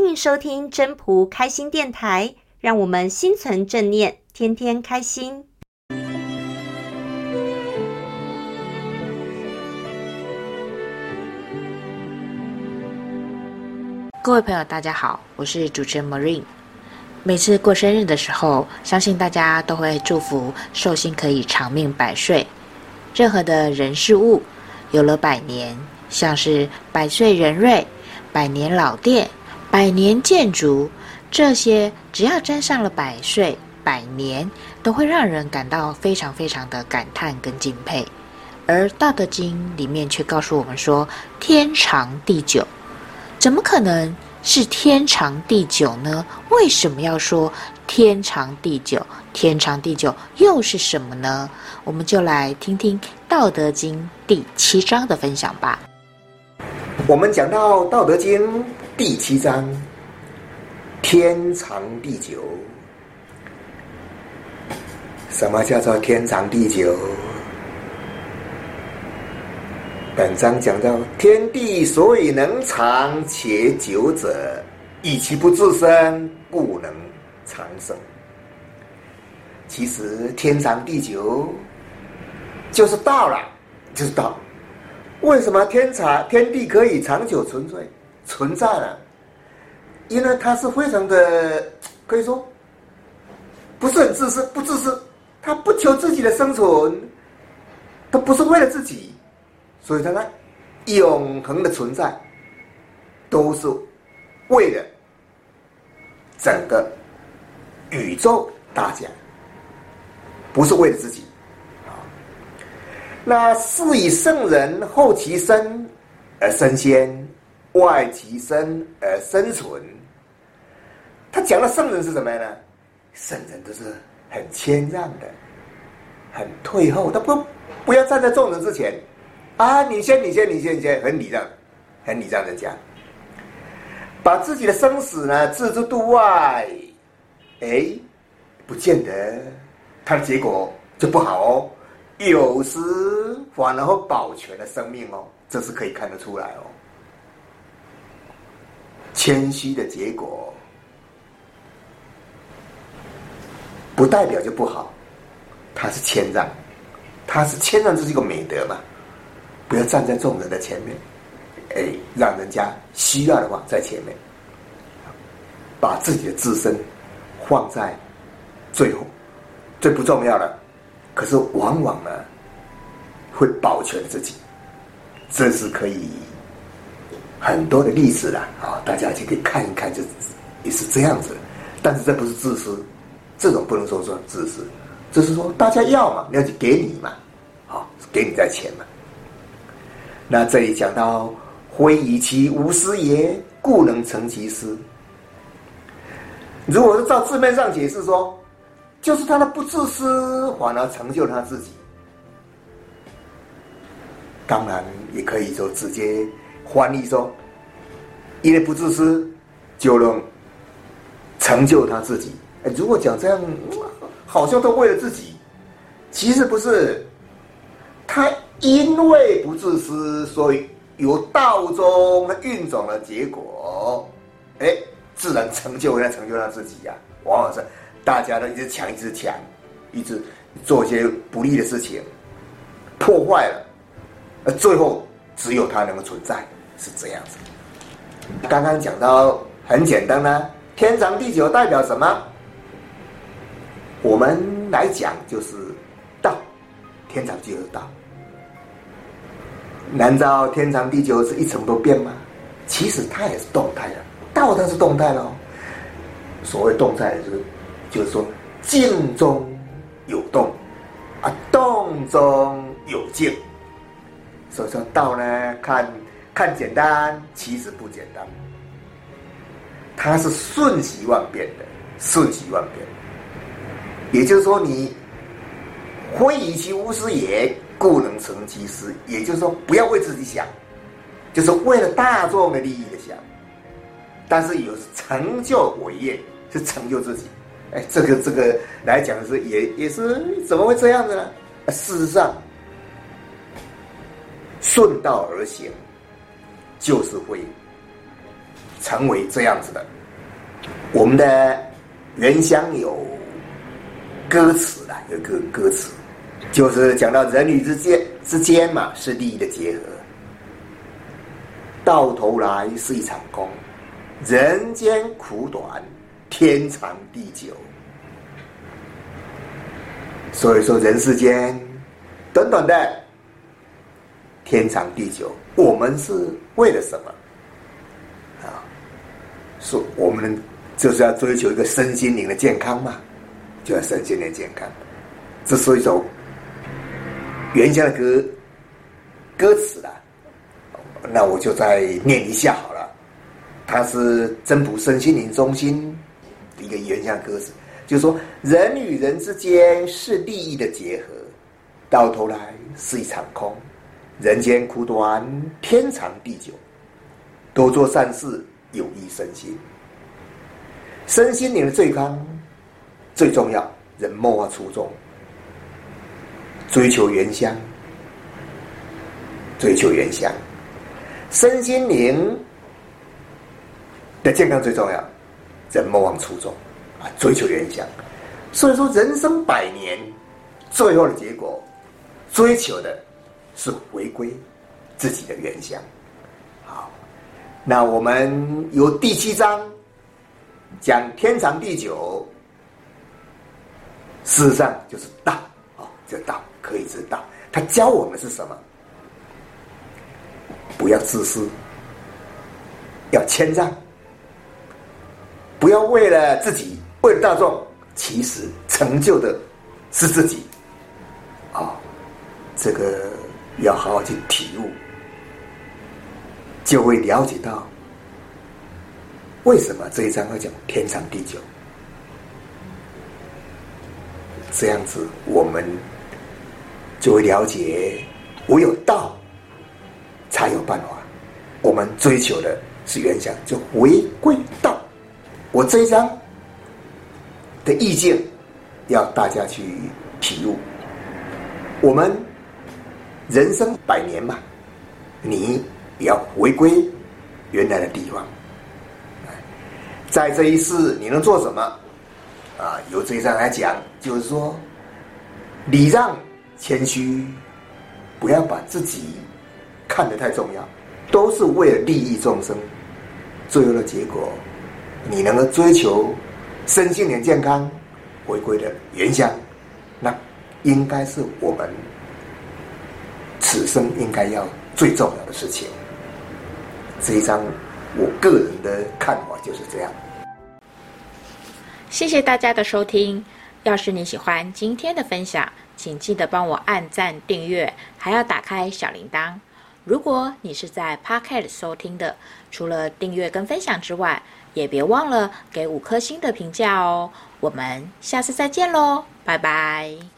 欢迎收听真朴开心电台，让我们心存正念，天天开心。各位朋友，大家好，我是主持人 Marine。每次过生日的时候，相信大家都会祝福寿星可以长命百岁。任何的人事物有了百年，像是百岁人瑞、百年老店、百年建筑，这些只要沾上了百岁、百年，都会让人感到非常非常的感叹跟敬佩。而《道德经》里面却告诉我们说：“天长地久，怎么可能？”是天长地久呢？为什么要说天长地久？天长地久又是什么呢？我们就来听听《道德经》第七章的分享吧。我们讲到《道德经》第七章，天长地久。什么叫做天长地久？本章讲到，天地所以能长且久者，以其不自生，故能长生。其实天长地久就是道了，就是道。为什么天长天地可以长久存在存在了？因为他是非常的可以说不是很自私，不自私，他不求自己。的生存，他不是为了自己。所以他呢，永恒的存在，都是为了整个宇宙大家，不是为了自己。那是以圣人后其身而身先，外其身而生存。他讲的圣人是什么样呢？圣人都是很谦让的，很退后，他不不要站在众人之前。啊，你先，你先，你先，你先，很礼让，很礼让的讲，把自己的生死呢置之度外，哎，不见得他的结果就不好哦，有时反而会保全了生命哦，这是可以看得出来哦。谦虚的结果，不代表就不好，他是谦让，他是谦让，这是一个美德嘛。不要站在众人的前面，哎，让人家需要的话在前面，把自己的自身放在最后，最不重要的，可是往往呢会保全自己，这是可以很多的例子了啊，大家就可以看一看，就也是这样子。但是这不是自私，这种不能说说自私，就是说大家要嘛，那就给你嘛，好，给你在前嘛。那这里讲到，非以其无私也，故能成其私。如果是照字面上解释说，就是他的不自私，反而成就他自己。当然，也可以说直接翻译说，因为不自私，就能成就他自己。如果讲这样，好像都为了自己，其实不是，他。因为不自私，所以由道中运转的结果，哎，自然成就他成就他自己呀、往往是大家都一直抢，一直抢，一直做一些不利的事情，破坏了，而最后只有他能够存在，是这样子。刚刚讲到很简单呢、天长地久代表什么？我们来讲就是道，天长地久的道。难道天长地久是一成不变吗？其实它也是动态的，道它是动态的哦。所谓动态，就是就是说静中有动，啊动中有静。所以说道呢，看看简单，其实不简单。它是瞬息万变的，瞬息万变。也就是说，你非以其无私也。故能成其私，也就是说，不要为自己想，就是为了大众的利益的想。但是有成就伟业，是成就自己。哎，这个这个来讲是也也是怎么会这样子呢？事实上，顺道而行，就是会成为这样子的。我们的原乡有歌词的，有个歌词，就是讲到人与之间之间嘛，是利益的结合，到头来是一场空，人间苦短，天长地久。所以说，人世间短短的，天长地久，我们是为了什么？啊，说我们就是要追求一个身心灵的健康嘛，就要身心灵健康。这是一首原乡的歌歌词啦，那我就再念一下好了。它是真朴身心灵中心一个原乡歌词。就是说，人与人之间是利益的结合，到头来是一场空。人间苦短，天长地久。多做善事，有益身心。身心灵的健康最重要，人莫忘初衷，追求原乡，追求原乡。身心灵的健康最重要，人莫忘初衷。啊，追求原乡，所以说人生百年，最后的结果，追求的是回归自己的原乡。好，那我们由第七章讲天长地久，事实上就是道啊，这道可以知道，他教我们是什么？不要自私，要谦让，不要为了自己。为了大众，其实成就的是自己，啊、这个要好好去体悟，就会了解到为什么这一章会讲天长地久。这样子，我们就会了解，唯有道才有办法。我们追求的是原想，就回归道。我这一章。的意见，要大家去体悟。我们人生百年嘛，你也要回归原来的地方。在这一世，你能做什么？啊，由这一章来讲，就是说，礼让、谦虚，不要把自己看得太重要，都是为了利益众生。最后的结果，你能够追求。身心灵健康，回归的原乡，那应该是我们此生应该要最重要的事情。这一章，我个人的看法就是这样。谢谢大家的收听。要是你喜欢今天的分享，请记得帮我按赞、订阅，还要打开小铃铛。如果你是在 Pocket 收听的，除了订阅跟分享之外，也别忘了给五颗星的评价哦！我们下次再见喽，拜拜。